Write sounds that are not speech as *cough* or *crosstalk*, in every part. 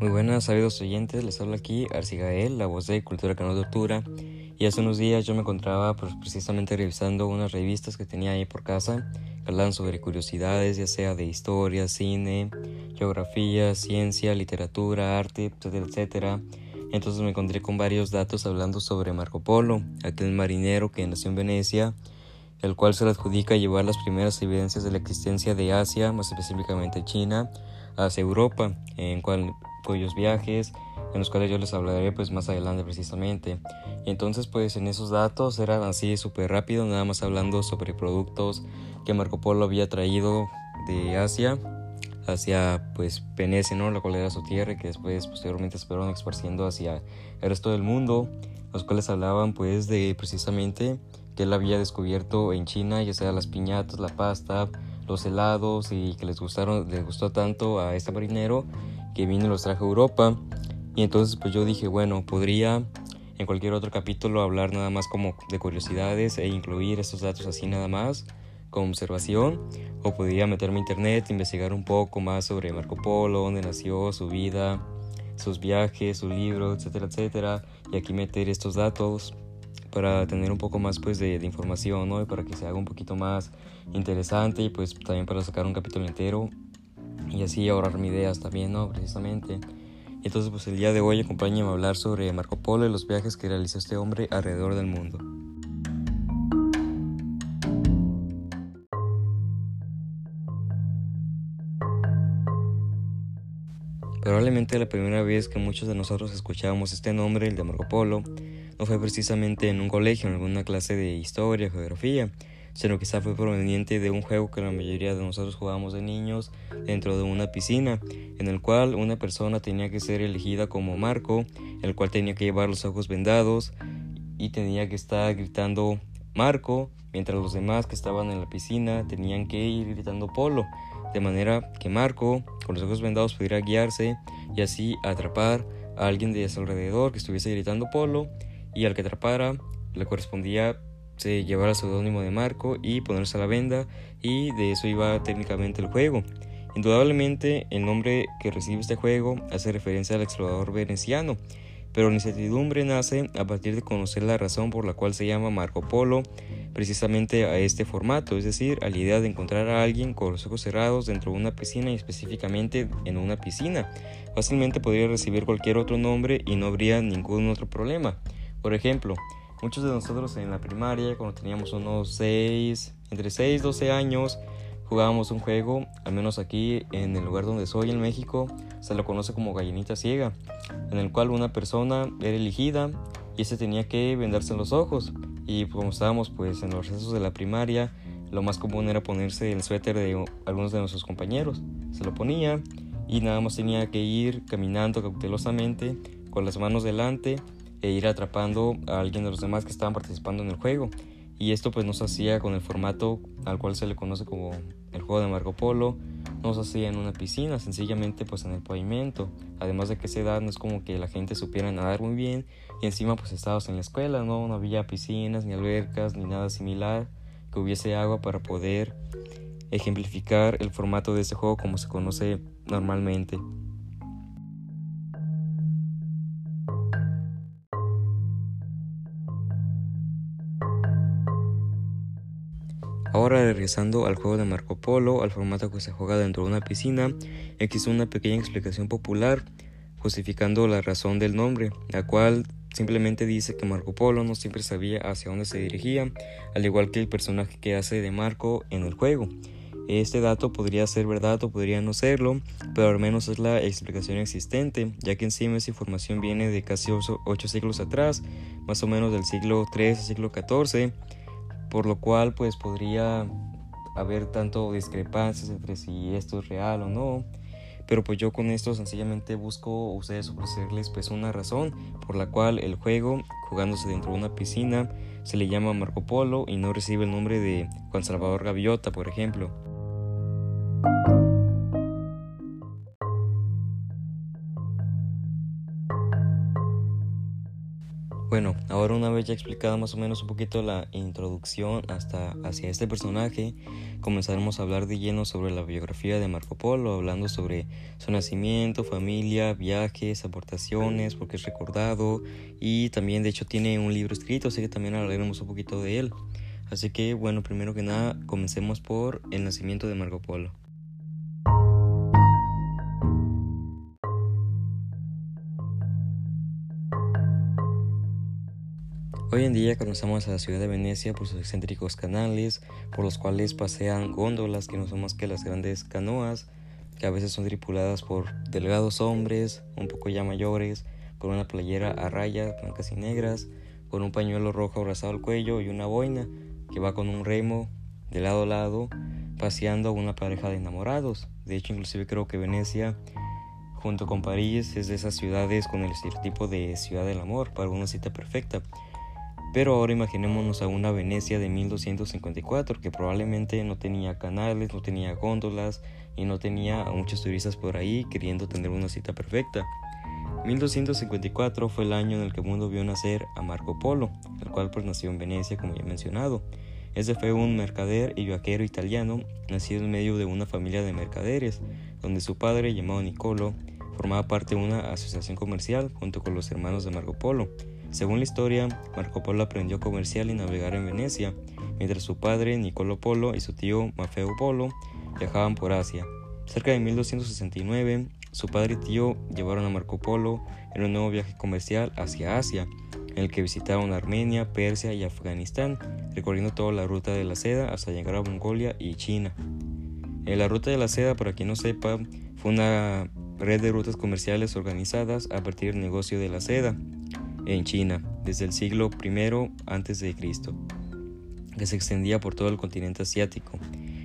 Muy buenas, sabidos oyentes, les habla aquí Arcigael, la voz de Cultura que no tortura. Y hace unos días yo me encontraba pues, precisamente revisando unas revistas que tenía ahí por casa que hablaban sobre curiosidades, ya sea de historia, cine, geografía, ciencia, literatura, arte, etcétera, etcétera. Entonces me encontré con varios datos hablando sobre Marco Polo, aquel marinero que nació en Venecia, el cual se le adjudica llevar las primeras evidencias de la existencia de Asia, más específicamente China, hacia Europa, en cual cuyos viajes, en los cuales yo les hablaré pues más adelante precisamente. Y entonces pues en esos datos eran así súper rápido, nada más hablando sobre productos que Marco Polo había traído de Asia hacia pues Venecia, ¿no? la cual era su tierra y que después posteriormente se fueron esparciendo hacia el resto del mundo, los cuales hablaban pues de precisamente que él había descubierto en China, ya sea las piñatas, la pasta, los helados y que les gustaron, les gustó tanto a este marinero que vino y los trajo a Europa. Y entonces pues yo dije, bueno, podría en cualquier otro capítulo hablar nada más como de curiosidades e incluir estos datos así nada más como observación o podría meterme a internet, investigar un poco más sobre Marco Polo, dónde nació, su vida, sus viajes, su libro, etcétera, etcétera, y aquí meter estos datos para tener un poco más pues de, de, información, ¿no? Y para que se haga un poquito más interesante y pues también para sacar un capítulo entero y así ahorrarme ideas también, ¿no? Precisamente. Entonces, pues el día de hoy acompáñenme a hablar sobre Marco Polo y los viajes que realizó este hombre alrededor del mundo. Probablemente la primera vez que muchos de nosotros escuchábamos este nombre, el de Marco Polo, no fue precisamente en un colegio, en alguna clase de historia geografía, sino quizá fue proveniente de un juego que la mayoría de nosotros jugábamos de niños dentro de una piscina, en el cual una persona tenía que ser elegida como Marco, el cual tenía que llevar los ojos vendados y tenía que estar gritando Marco, mientras los demás que estaban en la piscina tenían que ir gritando Polo, de manera que Marco, con los ojos vendados, pudiera guiarse y así atrapar a alguien de su alrededor que estuviese gritando Polo y al que atrapara le correspondía se llevar el seudónimo de Marco y ponerse a la venda y de eso iba técnicamente el juego. Indudablemente el nombre que recibe este juego hace referencia al explorador veneciano, pero la incertidumbre nace a partir de conocer la razón por la cual se llama Marco Polo precisamente a este formato, es decir, a la idea de encontrar a alguien con los ojos cerrados dentro de una piscina y específicamente en una piscina. Fácilmente podría recibir cualquier otro nombre y no habría ningún otro problema. Por ejemplo, Muchos de nosotros en la primaria, cuando teníamos unos 6, entre 6 y 12 años, jugábamos un juego, al menos aquí en el lugar donde soy, en México, se lo conoce como gallinita ciega, en el cual una persona era elegida y ese tenía que vendarse los ojos. Y como estábamos pues en los recesos de la primaria, lo más común era ponerse el suéter de algunos de nuestros compañeros. Se lo ponía y nada más tenía que ir caminando cautelosamente con las manos delante e ir atrapando a alguien de los demás que estaban participando en el juego. Y esto pues no se hacía con el formato al cual se le conoce como el juego de Marco Polo, no se hacía en una piscina, sencillamente pues en el pavimento. Además de que esa edad no es como que la gente supiera nadar muy bien y encima pues estabas en la escuela, no, había piscinas ni albercas ni nada similar que hubiese agua para poder ejemplificar el formato de este juego como se conoce normalmente. Ahora regresando al juego de Marco Polo, al formato que se juega dentro de una piscina, existe una pequeña explicación popular justificando la razón del nombre, la cual simplemente dice que Marco Polo no siempre sabía hacia dónde se dirigía, al igual que el personaje que hace de Marco en el juego. Este dato podría ser verdad o podría no serlo, pero al menos es la explicación existente, ya que encima esa información viene de casi 8 siglos atrás, más o menos del siglo III al siglo XIV, por lo cual pues podría haber tanto discrepancias entre si esto es real o no. Pero pues yo con esto sencillamente busco ustedes ofrecerles pues una razón por la cual el juego, jugándose dentro de una piscina, se le llama Marco Polo y no recibe el nombre de Juan Salvador Gaviota, por ejemplo. Bueno, ahora una vez ya explicado más o menos un poquito la introducción hasta hacia este personaje, comenzaremos a hablar de lleno sobre la biografía de Marco Polo, hablando sobre su nacimiento, familia, viajes, aportaciones, porque es recordado y también de hecho tiene un libro escrito, así que también hablaremos un poquito de él. Así que bueno, primero que nada, comencemos por el nacimiento de Marco Polo. Hoy en día conocemos a la ciudad de Venecia por sus excéntricos canales, por los cuales pasean góndolas que no son más que las grandes canoas, que a veces son tripuladas por delgados hombres, un poco ya mayores, con una playera a rayas blancas y negras, con un pañuelo rojo abrazado al cuello y una boina, que va con un remo de lado a lado, paseando a una pareja de enamorados. De hecho, inclusive creo que Venecia, junto con París, es de esas ciudades con el estereotipo de ciudad del amor, para una cita perfecta. Pero ahora imaginémonos a una Venecia de 1254 que probablemente no tenía canales, no tenía góndolas y no tenía a muchos turistas por ahí queriendo tener una cita perfecta. 1254 fue el año en el que el mundo vio nacer a Marco Polo, el cual pues nació en Venecia como ya he mencionado. Ese fue un mercader y viajero italiano nacido en medio de una familia de mercaderes, donde su padre, llamado Nicolo, formaba parte de una asociación comercial junto con los hermanos de Marco Polo. Según la historia, Marco Polo aprendió a comerciar y navegar en Venecia, mientras su padre, Nicolo Polo, y su tío, Mafeo Polo, viajaban por Asia. Cerca de 1269, su padre y tío llevaron a Marco Polo en un nuevo viaje comercial hacia Asia, en el que visitaron Armenia, Persia y Afganistán, recorriendo toda la ruta de la seda hasta llegar a Mongolia y China. En la ruta de la seda, para quien no sepa, fue una red de rutas comerciales organizadas a partir del negocio de la seda, en China desde el siglo I a.C., que se extendía por todo el continente asiático.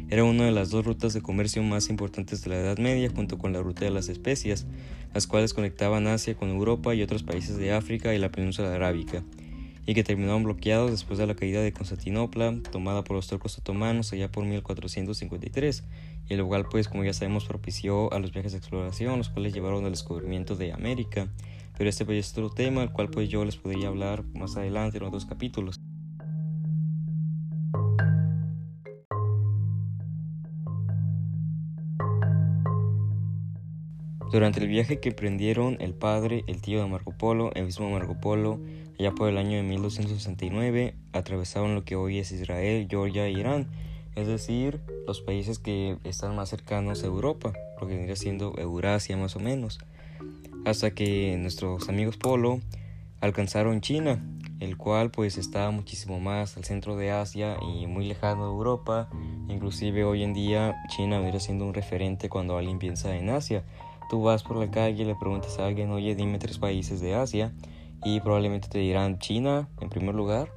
Era una de las dos rutas de comercio más importantes de la Edad Media junto con la ruta de las especias, las cuales conectaban Asia con Europa y otros países de África y la península arábica, y que terminaron bloqueados después de la caída de Constantinopla, tomada por los turcos otomanos allá por 1453, y el lugar pues como ya sabemos propició a los viajes de exploración, los cuales llevaron al descubrimiento de América, pero este pues es otro tema, al cual pues yo les podría hablar más adelante en otros capítulos. Durante el viaje que emprendieron el padre, el tío de Marco Polo, el mismo Marco Polo, allá por el año de 1269, atravesaron lo que hoy es Israel, Georgia e Irán, es decir, los países que están más cercanos a Europa, lo que vendría siendo Eurasia más o menos hasta que nuestros amigos Polo alcanzaron China, el cual pues está muchísimo más al centro de Asia y muy lejano de Europa. Inclusive hoy en día China vendría siendo un referente cuando alguien piensa en Asia. Tú vas por la calle y le preguntas a alguien, oye, dime tres países de Asia y probablemente te dirán China en primer lugar,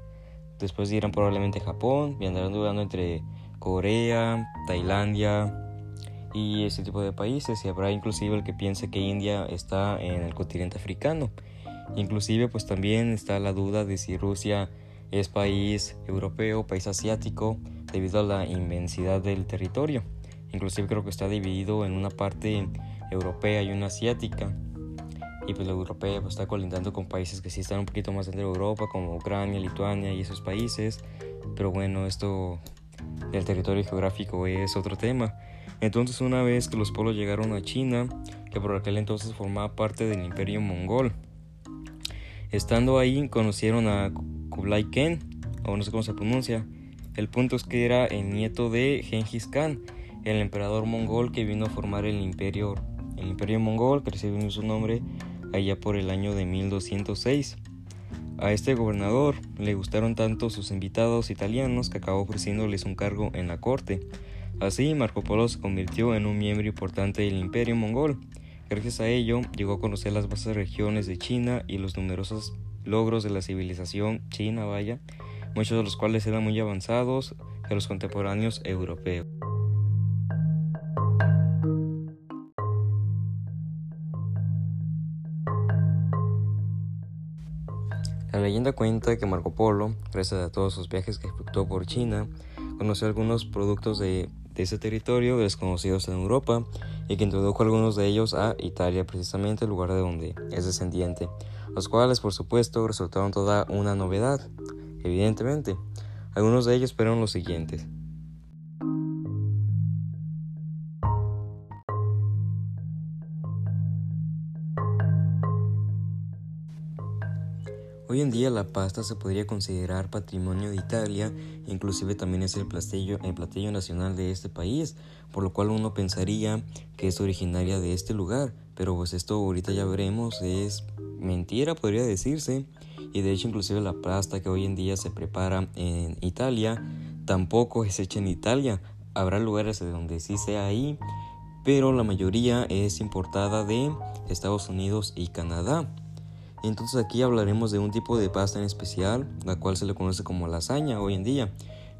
después dirán probablemente Japón y andarán dudando entre Corea, Tailandia, y ese tipo de países y habrá inclusive el que piense que India está en el continente africano. Inclusive pues también está la duda de si Rusia es país europeo, país asiático debido a la inmensidad del territorio. Inclusive creo que está dividido en una parte europea y una asiática. Y pues la europea pues, está colindando con países que sí están un poquito más dentro de Europa como Ucrania, Lituania y esos países. Pero bueno, esto del territorio geográfico es otro tema. Entonces una vez que los polos llegaron a China, que por aquel entonces formaba parte del imperio mongol, estando ahí conocieron a Kublai Khan, o no sé cómo se pronuncia. El punto es que era el nieto de Genghis Khan, el emperador mongol que vino a formar el imperio, el imperio mongol, que recibió su nombre allá por el año de 1206. A este gobernador le gustaron tanto sus invitados italianos que acabó ofreciéndoles un cargo en la corte. Así, Marco Polo se convirtió en un miembro importante del imperio mongol. Gracias a ello, llegó a conocer las vastas regiones de China y los numerosos logros de la civilización china, vaya, muchos de los cuales eran muy avanzados que los contemporáneos europeos. La leyenda cuenta que Marco Polo, gracias a todos sus viajes que efectuó por China, conoció algunos productos de de ese territorio desconocidos en Europa y que introdujo algunos de ellos a Italia, precisamente el lugar de donde es descendiente. los cuales por supuesto resultaron toda una novedad, evidentemente. Algunos de ellos fueron los siguientes. Hoy en día la pasta se podría considerar patrimonio de Italia, inclusive también es el platillo, el platillo nacional de este país, por lo cual uno pensaría que es originaria de este lugar, pero pues esto ahorita ya veremos, es mentira podría decirse, y de hecho inclusive la pasta que hoy en día se prepara en Italia tampoco es hecha en Italia, habrá lugares donde sí sea ahí, pero la mayoría es importada de Estados Unidos y Canadá. Entonces aquí hablaremos de un tipo de pasta en especial, la cual se le conoce como lasaña hoy en día.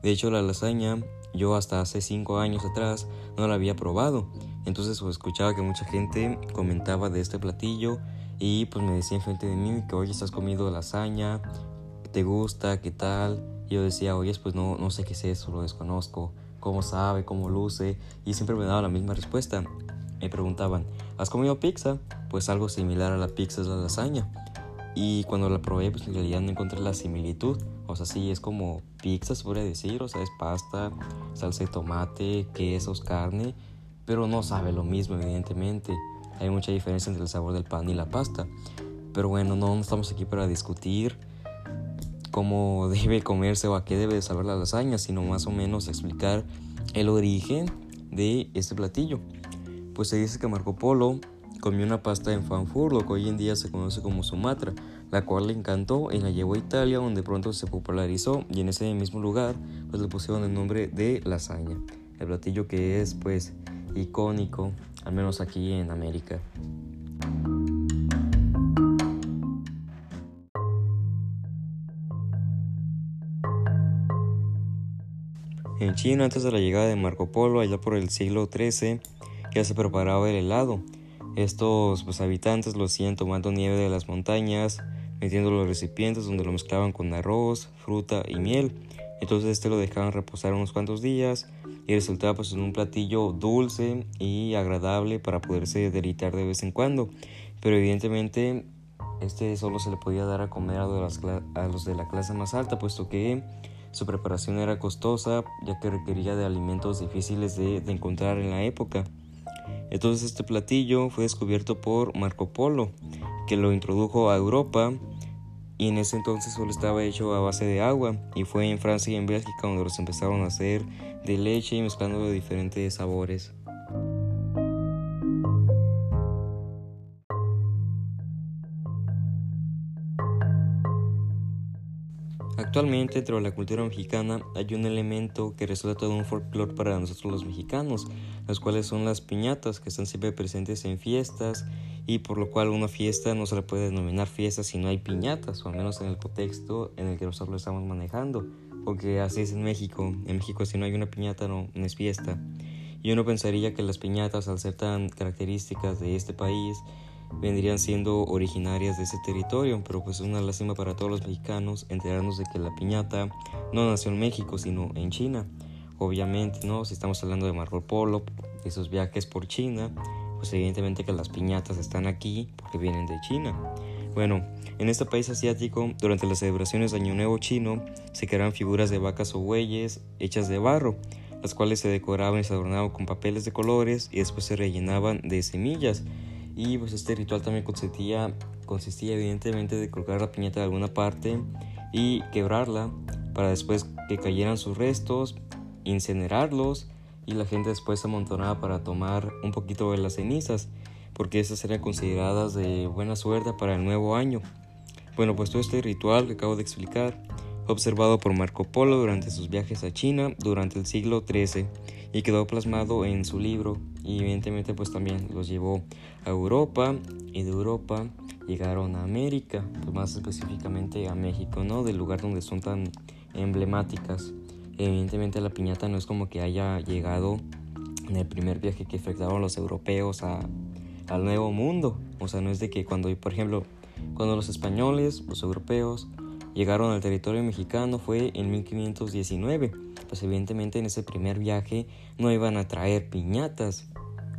De hecho la lasaña yo hasta hace 5 años atrás no la había probado. Entonces pues, escuchaba que mucha gente comentaba de este platillo y pues me decía frente de mí que hoy estás comiendo lasaña, ¿te gusta? ¿Qué tal? Y yo decía, oye, pues no, no sé qué es eso, lo desconozco, cómo sabe, cómo luce. Y siempre me daba la misma respuesta. Me preguntaban, ¿has comido pizza? Pues algo similar a la pizza es la lasaña. Y cuando la probé, pues en realidad no encontré la similitud. O sea, sí, es como pizza, se podría decir. O sea, es pasta, salsa de tomate, quesos, carne. Pero no sabe lo mismo, evidentemente. Hay mucha diferencia entre el sabor del pan y la pasta. Pero bueno, no, no estamos aquí para discutir cómo *laughs* debe comerse o a qué debe saber la lasaña, sino más o menos explicar el origen de este platillo. Pues se dice que Marco Polo Comió una pasta en Frankfurt, lo que hoy en día se conoce como Sumatra, la cual le encantó y la llevó a Italia donde pronto se popularizó y en ese mismo lugar pues le pusieron el nombre de lasaña, el platillo que es pues icónico, al menos aquí en América. En China, antes de la llegada de Marco Polo, allá por el siglo XIII, ya se preparaba el helado, estos pues, habitantes lo hacían tomando nieve de las montañas, metiendo los recipientes donde lo mezclaban con arroz, fruta y miel. Entonces este lo dejaban reposar unos cuantos días y resultaba pues en un platillo dulce y agradable para poderse deleitar de vez en cuando. Pero evidentemente este solo se le podía dar a comer a los, de la clase más alta, puesto que su preparación era costosa, ya que requería de alimentos difíciles de encontrar en la época. Entonces este platillo fue descubierto por Marco Polo, que lo introdujo a Europa y en ese entonces solo estaba hecho a base de agua y fue en Francia y en Bélgica donde los empezaron a hacer de leche y mezclando de diferentes sabores. Actualmente, dentro de la cultura mexicana hay un elemento que resulta todo un folclore para nosotros los mexicanos, los cuales son las piñatas, que están siempre presentes en fiestas y por lo cual una fiesta no se le puede denominar fiesta si no hay piñatas, o al menos en el contexto en el que nosotros lo estamos manejando, porque así es en México. En México si no hay una piñata no, no es fiesta. Y uno pensaría que las piñatas, al ser tan características de este país, vendrían siendo originarias de ese territorio, pero pues es una lástima para todos los mexicanos enterarnos de que la piñata no nació en México, sino en China. Obviamente, ¿no? Si estamos hablando de Marco Polo, de esos viajes por China, pues evidentemente que las piñatas están aquí porque vienen de China. Bueno, en este país asiático, durante las celebraciones de Año Nuevo chino, se creaban figuras de vacas o bueyes hechas de barro, las cuales se decoraban y se adornaban con papeles de colores y después se rellenaban de semillas y pues este ritual también consistía, consistía evidentemente de colocar la piñata de alguna parte y quebrarla para después que cayeran sus restos, incinerarlos y la gente después se amontonaba para tomar un poquito de las cenizas porque esas eran consideradas de buena suerte para el nuevo año. Bueno, pues todo este ritual que acabo de explicar observado por Marco Polo durante sus viajes a China durante el siglo XIII y quedó plasmado en su libro y evidentemente pues también los llevó a Europa y de Europa llegaron a América, pues más específicamente a México, ¿no? Del lugar donde son tan emblemáticas. Evidentemente la piñata no es como que haya llegado en el primer viaje que efectuaron los europeos a, al Nuevo Mundo. O sea, no es de que cuando, por ejemplo, cuando los españoles, los europeos, llegaron al territorio mexicano fue en 1519 pues evidentemente en ese primer viaje no iban a traer piñatas.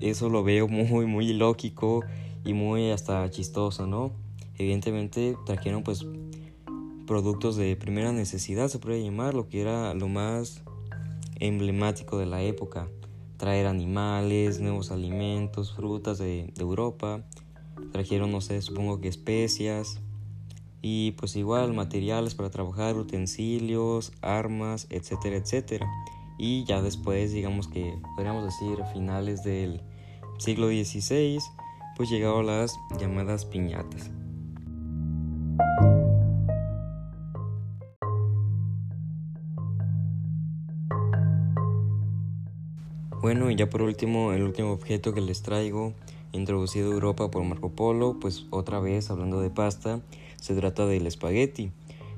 Eso lo veo muy, muy lógico y muy hasta chistoso, ¿no? evidentemente trajeron pues productos de primera necesidad, se puede llamar, lo que era lo más emblemático de la época. Traer animales, nuevos alimentos, frutas de, de Europa. Trajeron, no sé, supongo que especias. Y pues igual materiales para trabajar, utensilios, armas, etcétera, etcétera. Y ya después, digamos que podríamos decir finales del siglo XVI, pues llegaron las llamadas piñatas. Bueno, y ya por último, el último objeto que les traigo, introducido a Europa por Marco Polo, pues otra vez hablando de pasta, se trata del espagueti.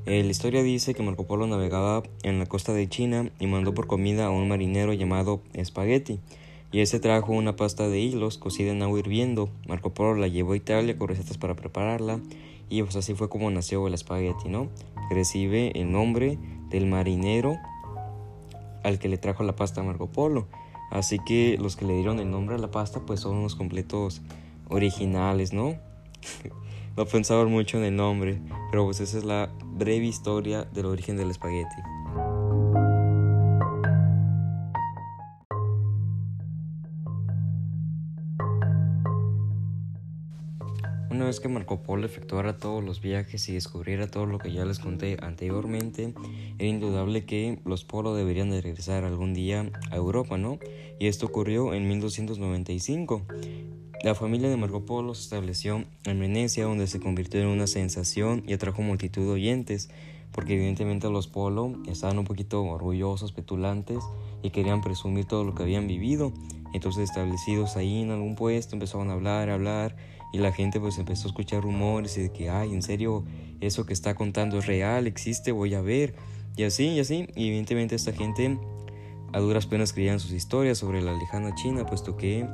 Eh, la historia dice que Marco Polo navegaba en la costa de China y mandó por comida a un marinero llamado Espagueti, y ese trajo una pasta de hilos cocida en agua hirviendo. Marco Polo la llevó a Italia con recetas para prepararla, y pues así fue como nació el espagueti, ¿no? Recibe el nombre del marinero al que le trajo la pasta a Marco Polo. Así que los que le dieron el nombre a la pasta pues son unos completos originales, ¿no? *laughs* no pensaban mucho en el nombre, pero pues esa es la breve historia del origen del espagueti. Una vez que Marco Polo efectuara todos los viajes y descubriera todo lo que ya les conté anteriormente, era indudable que los Polo deberían de regresar algún día a Europa, ¿no? Y esto ocurrió en 1295. La familia de Marco Polo se estableció en Venecia, donde se convirtió en una sensación y atrajo multitud de oyentes, porque evidentemente los Polo estaban un poquito orgullosos, petulantes y querían presumir todo lo que habían vivido. Entonces, establecidos ahí en algún puesto, empezaron a hablar, a hablar y la gente pues empezó a escuchar rumores y de que, ay, en serio, eso que está contando es real, existe, voy a ver. Y así, y así. Y evidentemente esta gente a duras penas creían sus historias sobre la lejana China, puesto que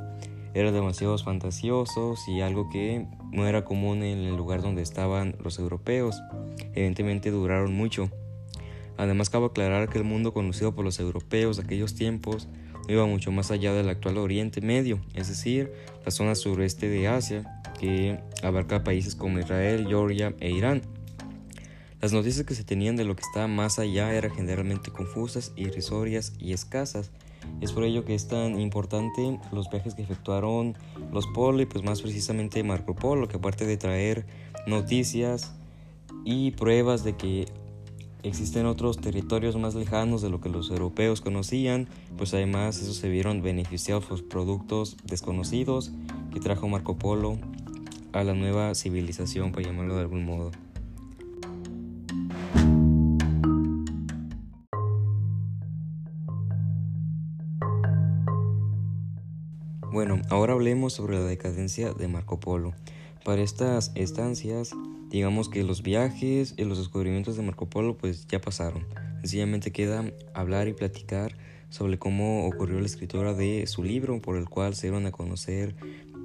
eran demasiado fantasiosos y algo que no era común en el lugar donde estaban los europeos. Evidentemente duraron mucho. Además cabe aclarar que el mundo conocido por los europeos de aquellos tiempos no iba mucho más allá del actual Oriente Medio, es decir, la zona sureste de Asia, que abarca países como Israel, Georgia e Irán. Las noticias que se tenían de lo que estaba más allá eran generalmente confusas, irrisorias y escasas. Es por ello que es tan importante los viajes que efectuaron los Polo y pues más precisamente Marco Polo, que aparte de traer noticias y pruebas de que existen otros territorios más lejanos de lo que los europeos conocían, pues además eso se vieron beneficiados por productos desconocidos que trajo Marco Polo a la nueva civilización, para llamarlo de algún modo. Bueno, ahora hablemos sobre la decadencia de Marco Polo. Para estas estancias, digamos que los viajes y los descubrimientos de Marco Polo pues ya pasaron. Sencillamente queda hablar y platicar sobre cómo ocurrió la escritura de su libro por el cual se dieron a conocer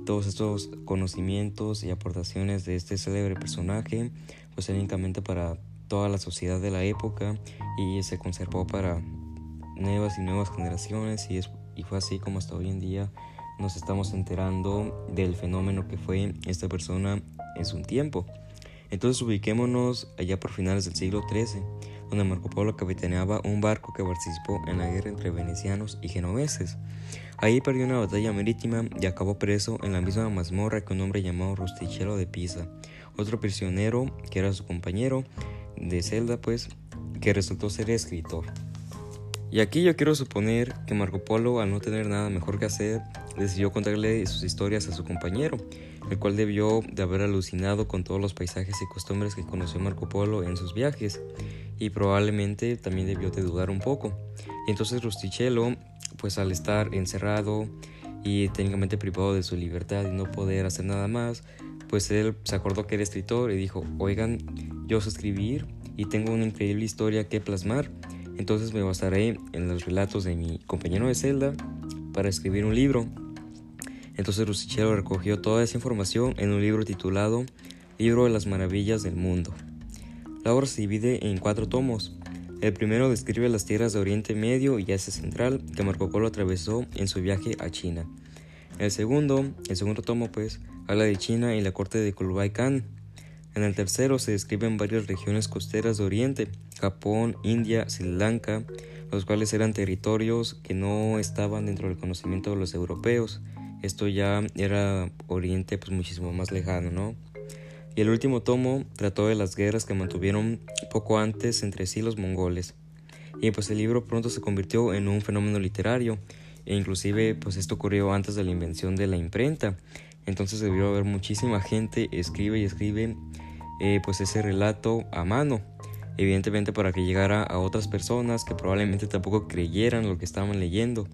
todos estos conocimientos y aportaciones de este célebre personaje, pues únicamente para toda la sociedad de la época y se conservó para nuevas y nuevas generaciones y, y fue así como hasta hoy en día nos estamos enterando del fenómeno que fue esta persona en su tiempo. Entonces ubiquémonos allá por finales del siglo XIII, donde Marco Polo capitaneaba un barco que participó en la guerra entre venecianos y genoveses. Ahí perdió una batalla marítima y acabó preso en la misma mazmorra que un hombre llamado Rustichello de Pisa, otro prisionero que era su compañero de celda, pues, que resultó ser escritor. Y aquí yo quiero suponer que Marco Polo, al no tener nada mejor que hacer, decidió contarle sus historias a su compañero, el cual debió de haber alucinado con todos los paisajes y costumbres que conoció Marco Polo en sus viajes, y probablemente también debió de dudar un poco. Y entonces Rustichello pues al estar encerrado y técnicamente privado de su libertad y no poder hacer nada más, pues él se acordó que era escritor y dijo, oigan, yo sé escribir y tengo una increíble historia que plasmar, entonces me basaré en los relatos de mi compañero de celda para escribir un libro. Entonces Rustichero recogió toda esa información en un libro titulado Libro de las Maravillas del Mundo. La obra se divide en cuatro tomos, el primero describe las tierras de Oriente Medio y Asia Central que Marco Polo atravesó en su viaje a China. El segundo, el segundo tomo, pues, habla de China y la corte de Kublai Khan. En el tercero se describen varias regiones costeras de Oriente, Japón, India, Sri Lanka, los cuales eran territorios que no estaban dentro del conocimiento de los europeos. Esto ya era Oriente pues muchísimo más lejano, ¿no? Y el último tomo trató de las guerras que mantuvieron poco antes entre sí los mongoles. Y pues el libro pronto se convirtió en un fenómeno literario, e inclusive pues esto ocurrió antes de la invención de la imprenta. Entonces debió haber muchísima gente escribe y escribe eh, pues ese relato a mano evidentemente para que llegara a otras personas que probablemente tampoco creyeran lo que estaban leyendo,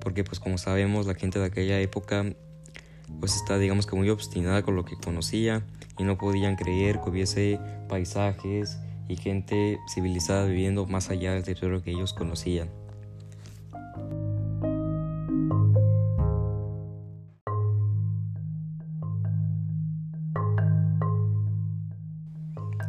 porque pues como sabemos la gente de aquella época pues está digamos que muy obstinada con lo que conocía y no podían creer que hubiese paisajes y gente civilizada viviendo más allá del territorio que ellos conocían.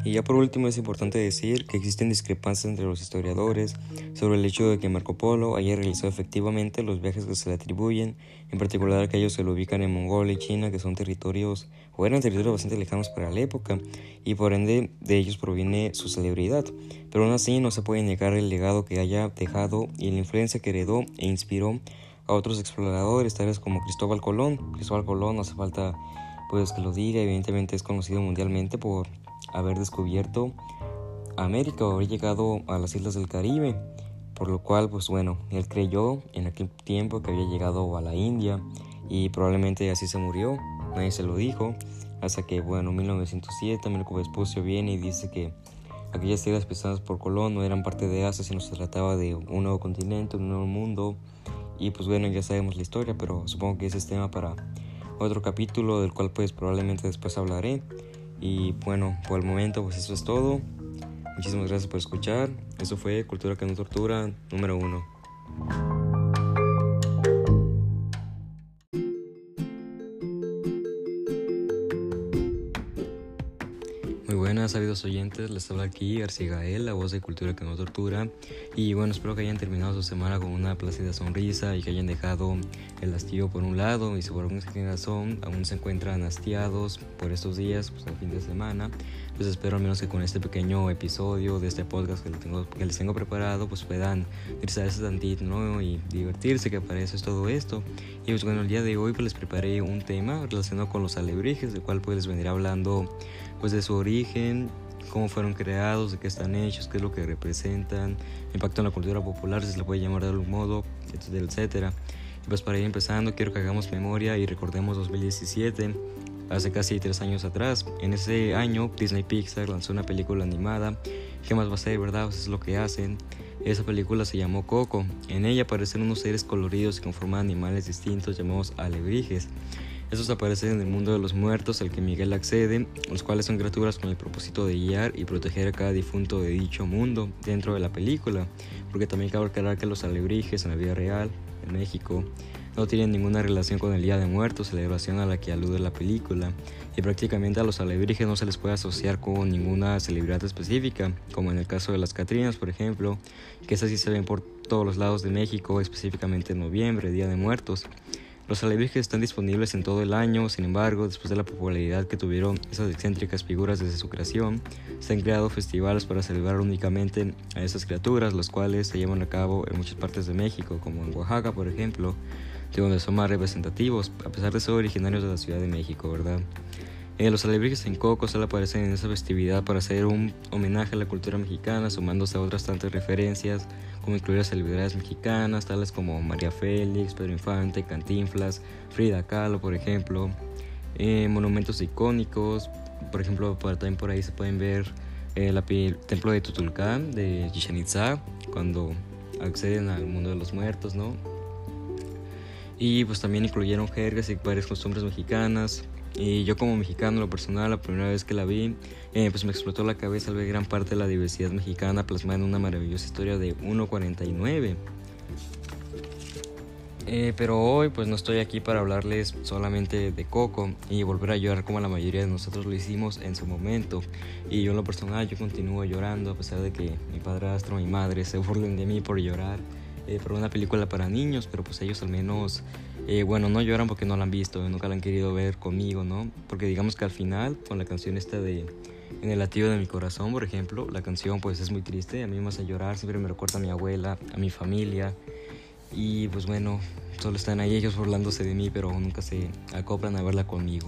Y ya por último es importante decir que existen discrepancias entre los historiadores sobre el hecho de que Marco Polo haya realizado efectivamente los viajes que se le atribuyen, en particular aquellos que lo ubican en Mongolia y China, que son territorios o eran territorios bastante lejanos para la época, y por ende de ellos proviene su celebridad. Pero aún así no se puede negar el legado que haya dejado y la influencia que heredó e inspiró a otros exploradores, tales como Cristóbal Colón. Cristóbal Colón no hace falta pues que lo diga, evidentemente es conocido mundialmente por haber descubierto América o haber llegado a las islas del Caribe, por lo cual, pues bueno, él creyó en aquel tiempo que había llegado a la India y probablemente así se murió, nadie se lo dijo, hasta que, bueno, en 1907 Américo Vespucio viene y dice que aquellas tierras pisadas por Colón no eran parte de Asia, sino se trataba de un nuevo continente, un nuevo mundo, y pues bueno, ya sabemos la historia, pero supongo que ese es tema para otro capítulo del cual pues probablemente después hablaré. Y bueno, por el momento pues eso es todo. Muchísimas gracias por escuchar. Eso fue Cultura que no tortura número uno. Sabidos oyentes, les habla aquí García Gael, la voz de Cultura que no tortura. Y bueno, espero que hayan terminado su semana con una plácida sonrisa y que hayan dejado el hastío por un lado y si por alguna razón aún se encuentran hastiados por estos días, pues el fin de semana, pues espero al menos que con este pequeño episodio de este podcast que les tengo, que les tengo preparado, pues puedan ese tantito, ¿no? Y divertirse, que para eso es todo esto. Y pues bueno, el día de hoy pues les preparé un tema relacionado con los alebrijes, del cual pues les vendré hablando pues de su origen, cómo fueron creados, de qué están hechos, qué es lo que representan, impacto en la cultura popular, si se le puede llamar de algún modo, etcétera, etcétera. Pues para ir empezando, quiero que hagamos memoria y recordemos 2017, hace casi tres años atrás. En ese año, Disney Pixar lanzó una película animada. ¿Qué más va a ser, verdad? Eso es lo que hacen. Esa película se llamó Coco. En ella aparecen unos seres coloridos que conforman animales distintos llamados alebrijes. Estos aparecen en el mundo de los muertos al que Miguel accede, los cuales son criaturas con el propósito de guiar y proteger a cada difunto de dicho mundo dentro de la película, porque también cabe aclarar que los alebrijes en la vida real, en México, no tienen ninguna relación con el Día de Muertos, celebración a la que alude la película, y prácticamente a los alebrijes no se les puede asociar con ninguna celebridad específica, como en el caso de las Catrinas, por ejemplo, que esas sí se ven por todos los lados de México, específicamente en noviembre, Día de Muertos. Los alebrijes están disponibles en todo el año, sin embargo, después de la popularidad que tuvieron esas excéntricas figuras desde su creación, se han creado festivales para celebrar únicamente a esas criaturas, los cuales se llevan a cabo en muchas partes de México, como en Oaxaca, por ejemplo, de donde son más representativos, a pesar de ser originarios de la Ciudad de México, ¿verdad? Eh, los alebrijes en Coco solo aparecen en esa festividad para hacer un homenaje a la cultura mexicana, sumándose a otras tantas referencias como incluir a celebridades mexicanas, tales como María Félix, Pedro Infante, Cantinflas, Frida Kahlo, por ejemplo, eh, monumentos icónicos, por ejemplo, también por ahí se pueden ver eh, el templo de Tutulcán, de Chichen Itza, cuando acceden al mundo de los muertos, ¿no? Y pues también incluyeron jergas y varias costumbres mexicanas, y yo como mexicano, lo personal, la primera vez que la vi, eh, pues me explotó la cabeza al ver gran parte de la diversidad mexicana plasmada en una maravillosa historia de 1.49. Eh, pero hoy pues no estoy aquí para hablarles solamente de Coco y volver a llorar como la mayoría de nosotros lo hicimos en su momento. Y yo lo personal yo continúo llorando a pesar de que mi padrastro, mi madre se *laughs* burlen de mí por llorar eh, por una película para niños, pero pues ellos al menos Eh, bueno, no lloran porque no la han visto, nunca la han querido ver conmigo, ¿no? Porque digamos que al final, con la canción esta de En el latido de mi corazón, por ejemplo, la canción pues es muy triste, a mí me hace llorar, siempre me recuerda a mi abuela, a mi familia. Y pues bueno, solo están ahí ellos burlándose de mí, pero nunca se acoplan a verla conmigo.